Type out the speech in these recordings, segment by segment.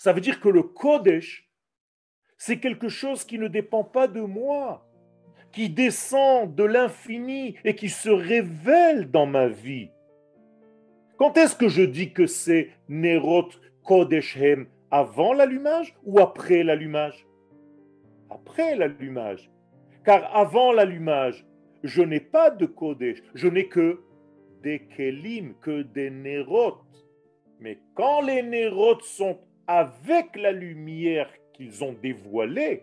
Ça veut dire que le Kodesh, c'est quelque chose qui ne dépend pas de moi, qui descend de l'infini et qui se révèle dans ma vie. Quand est-ce que je dis que c'est Nerot Kodeshem avant l'allumage ou après l'allumage? Après l'allumage. Car avant l'allumage, je n'ai pas de Kodesh, je n'ai que des Kelim, que des Nerot. Mais quand les Nerot sont avec la lumière qu'ils ont dévoilée,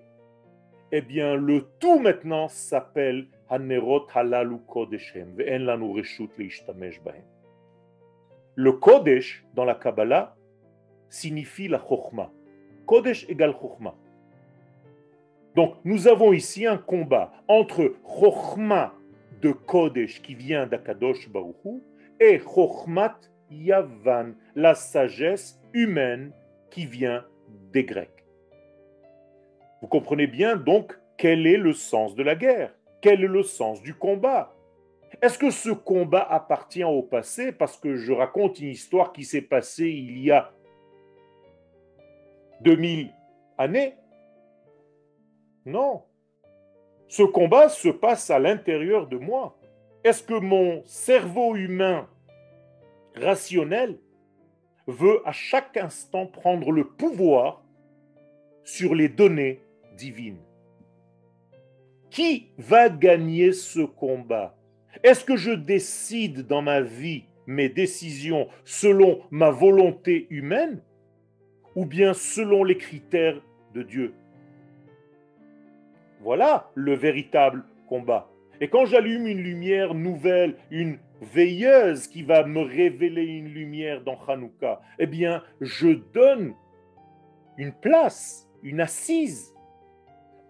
eh bien le tout maintenant s'appelle Hanerot Halalu Kodeshem, Le Kodesh dans la Kabbalah signifie la Chokhmah. Kodesh égale Chokhmah. Donc nous avons ici un combat entre Chokhmah de Kodesh qui vient d'Akadosh Baruchu et Chokhmat Yavan, la sagesse humaine qui vient des Grecs. Vous comprenez bien donc quel est le sens de la guerre, quel est le sens du combat? Est-ce que ce combat appartient au passé? Parce que je raconte une histoire qui s'est passée il y a 2000 années non. Ce combat se passe à l'intérieur de moi. Est-ce que mon cerveau humain rationnel veut à chaque instant prendre le pouvoir sur les données divines. Qui va gagner ce combat? Est-ce que je décide dans ma vie mes décisions selon ma volonté humaine ou bien selon les critères de Dieu? Voilà le véritable combat. Et quand j'allume une lumière nouvelle, une veilleuse qui va me révéler une lumière dans Hanouka, eh bien, je donne une place, une assise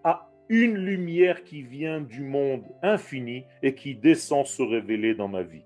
à une lumière qui vient du monde infini et qui descend se révéler dans ma vie.